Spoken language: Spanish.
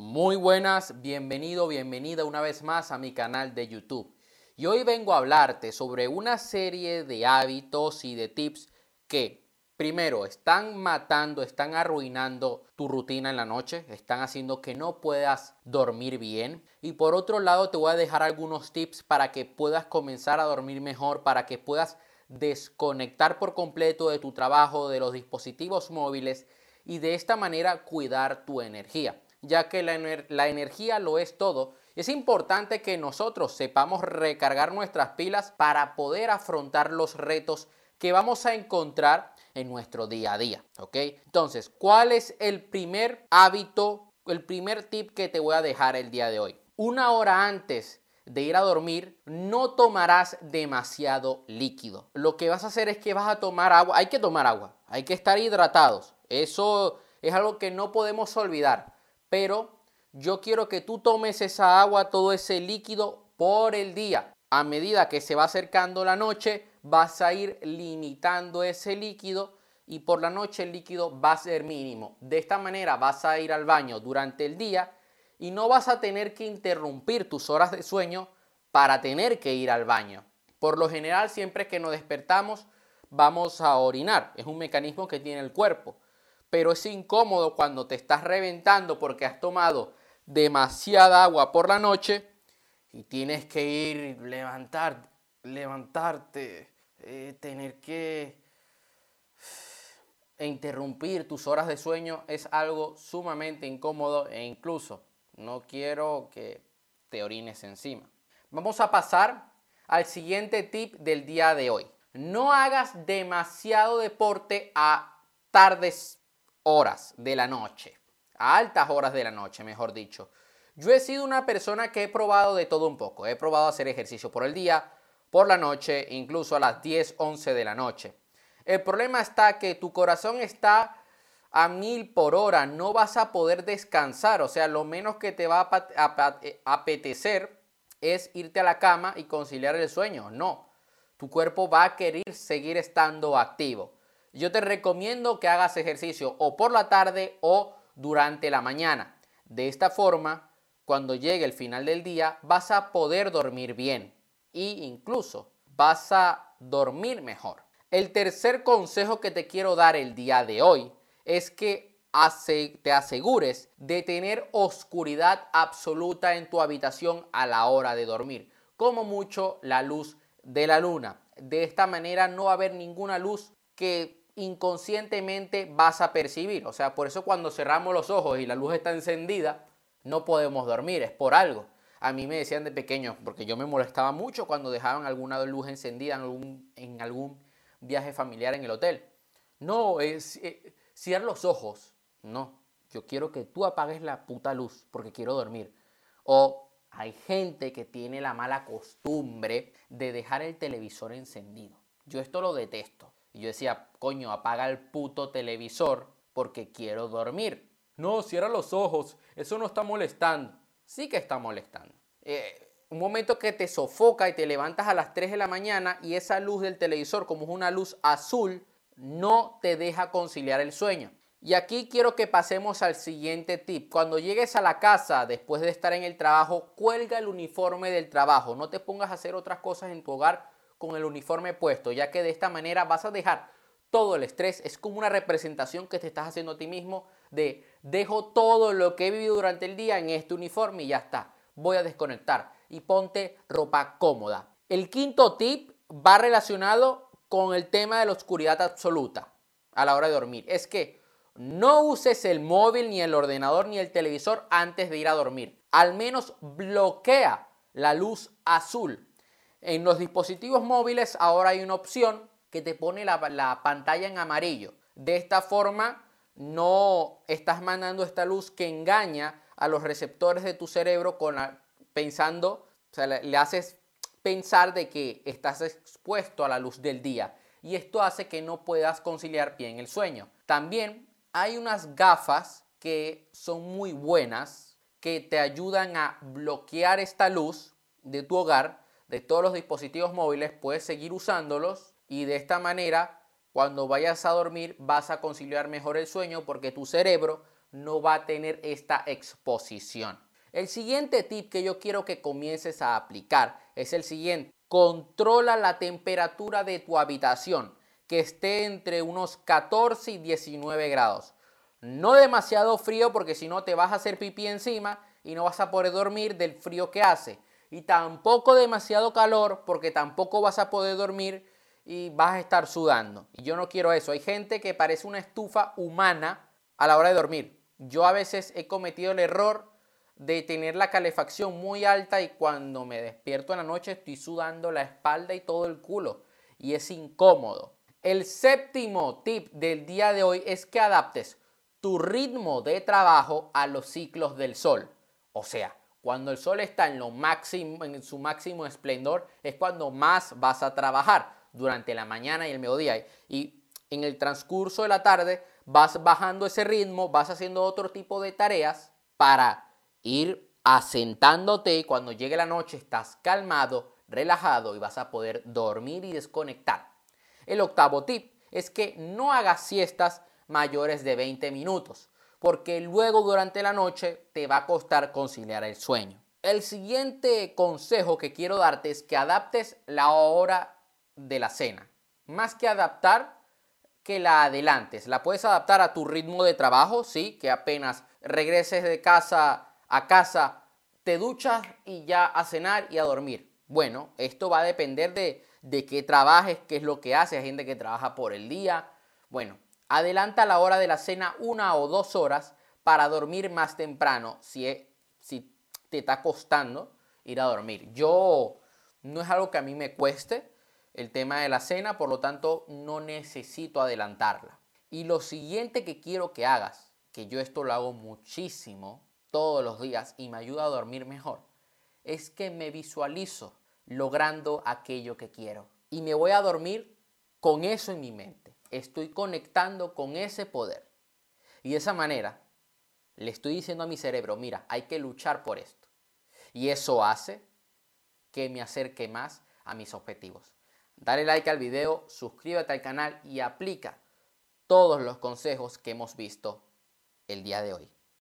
Muy buenas, bienvenido, bienvenida una vez más a mi canal de YouTube. Y hoy vengo a hablarte sobre una serie de hábitos y de tips que, primero, están matando, están arruinando tu rutina en la noche, están haciendo que no puedas dormir bien. Y por otro lado, te voy a dejar algunos tips para que puedas comenzar a dormir mejor, para que puedas desconectar por completo de tu trabajo, de los dispositivos móviles y de esta manera cuidar tu energía ya que la, energía lo es todo. Es importante que nosotros sepamos recargar nuestras pilas para poder afrontar los retos que vamos a encontrar en nuestro día a día, ¿ok? Entonces, ¿cuál es el primer hábito, el primer tip que te voy a dejar el día de hoy? Una hora antes de ir a dormir, no tomarás demasiado líquido. Lo que vas a hacer es que vas a tomar agua, hay que tomar agua, hay que estar hidratados. Eso es algo que no podemos olvidar pero yo quiero que tú tomes esa agua, todo ese líquido por el día. A medida que se va acercando la noche, vas a ir limitando ese líquido y por la noche el líquido va a ser mínimo. De esta manera vas a ir al baño durante el día y no vas a tener que interrumpir tus horas de sueño para tener que ir al baño. Por lo general, siempre que nos despertamos, vamos a orinar. Es un mecanismo que tiene el cuerpo pero es incómodo cuando te estás reventando porque has tomado demasiada agua por la noche y tienes que ir, levantar, levantarte, eh, tener que interrumpir tus horas de sueño es algo sumamente incómodo e incluso no quiero que te orines encima. Vamos a pasar al siguiente tip del día de hoy. No hagas demasiado deporte a tardes horas de la noche, a altas horas de la noche, mejor dicho. Yo he sido una persona que he probado de todo un poco. He probado hacer ejercicio por el día, por la noche, incluso a las 10, 11 de la noche. El problema está que tu corazón está a mil por hora, no vas a poder descansar. O sea, lo menos que te va a apetecer es irte a la cama y conciliar el sueño. No, tu cuerpo va a querer seguir estando activo yo te recomiendo que hagas ejercicio o por la tarde o durante la mañana. De esta forma, cuando llegue el final del día, vas a poder dormir bien e incluso vas a dormir mejor. El tercer consejo que te quiero dar el día de hoy es que te asegures de tener oscuridad absoluta en tu habitación a la hora de dormir, como mucho la luz de la luna. De esta manera no va a haber ninguna luz que inconscientemente vas a percibir. O sea, por eso cuando cerramos los ojos y la luz está encendida, no podemos dormir, es por algo. A mí me decían de pequeño, porque yo me molestaba mucho cuando dejaban alguna luz encendida en algún, en algún viaje familiar en el hotel. No, es, eh, cierra los ojos. No, yo quiero que tú apagues la puta luz porque quiero dormir. O hay gente que tiene la mala costumbre de dejar el televisor encendido. Yo esto lo detesto. Y yo decía, coño, apaga el puto televisor porque quiero dormir. No, cierra los ojos, eso no está molestando. Sí que está molestando. Eh, un momento que te sofoca y te levantas a las 3 de la mañana y esa luz del televisor, como es una luz azul, no te deja conciliar el sueño. Y aquí quiero que pasemos al siguiente tip. Cuando llegues a la casa después de estar en el trabajo, cuelga el uniforme del trabajo. No te pongas a hacer otras cosas en tu hogar con el uniforme puesto, ya que de esta manera vas a dejar todo el estrés. Es como una representación que te estás haciendo a ti mismo de dejo todo lo que he vivido durante el día en este uniforme y ya está. Voy a desconectar y ponte ropa cómoda. El quinto tip va relacionado con el tema de la oscuridad absoluta a la hora de dormir. Es que no uses el móvil, ni el ordenador, ni el televisor antes de ir a dormir. Al menos bloquea la luz azul en los dispositivos móviles ahora hay una opción que te pone la, pantalla en amarillo. De esta forma no estás mandando esta luz que engaña a los receptores de tu cerebro con pensando, o sea, le, le haces pensar de que estás expuesto a la luz del día y esto hace que no puedas conciliar bien el sueño. También hay unas gafas que son muy buenas que te ayudan a bloquear esta luz de tu hogar de todos los dispositivos móviles, puedes seguir usándolos y de esta manera, cuando vayas a dormir, vas a conciliar mejor el sueño porque tu cerebro no va a tener esta exposición. El siguiente tip que yo quiero que comiences a aplicar es el siguiente. Controla la temperatura de tu habitación, que esté entre unos 14 y 19 grados. No demasiado frío porque si no te vas a hacer pipí encima y no vas a poder dormir del frío que hace. Y tampoco demasiado calor porque tampoco vas a poder dormir y vas a estar sudando. Y yo no quiero eso. Hay gente que parece una estufa humana a la hora de dormir. Yo a veces he cometido el error de tener la calefacción muy alta y cuando me despierto en la noche estoy sudando la espalda y todo el culo. Y es incómodo. El séptimo tip del día de hoy es que adaptes tu ritmo de trabajo a los ciclos del sol. O sea, cuando el sol está en, su máximo esplendor es cuando más vas a trabajar durante la mañana y el mediodía. Y en el transcurso de la tarde vas bajando ese ritmo, vas haciendo otro tipo de tareas para ir asentándote y cuando llegue la noche estás calmado, relajado y vas a poder dormir y desconectar. El octavo tip es que no hagas siestas mayores de 20 minutos porque luego durante la noche te va a costar conciliar el sueño. El siguiente consejo que quiero darte es que adaptes la hora de la cena. Más que adaptar, que la adelantes. La puedes adaptar a tu ritmo de trabajo, sí, que apenas regreses de casa a casa, te duchas y ya a cenar y a dormir. Bueno, esto va a depender de, de qué trabajes, qué es lo que haces. Hay gente que trabaja por el día. Bueno, Adelanta la hora de la cena una o dos horas para dormir más temprano si, te está costando ir a dormir. Yo no es algo que a mí me cueste el tema de la cena, por lo tanto no necesito adelantarla. Y lo siguiente que quiero que hagas, que yo esto lo hago muchísimo todos los días y me ayuda a dormir mejor, es que me visualizo logrando aquello que quiero. Y me voy a dormir con eso en mi mente estoy conectando con ese poder. Y de esa manera le estoy diciendo a mi cerebro, mira, hay que luchar por esto. Y eso hace que me acerque más a mis objetivos. Dale like al video, suscríbete al canal y aplica todos los consejos que hemos visto el día de hoy.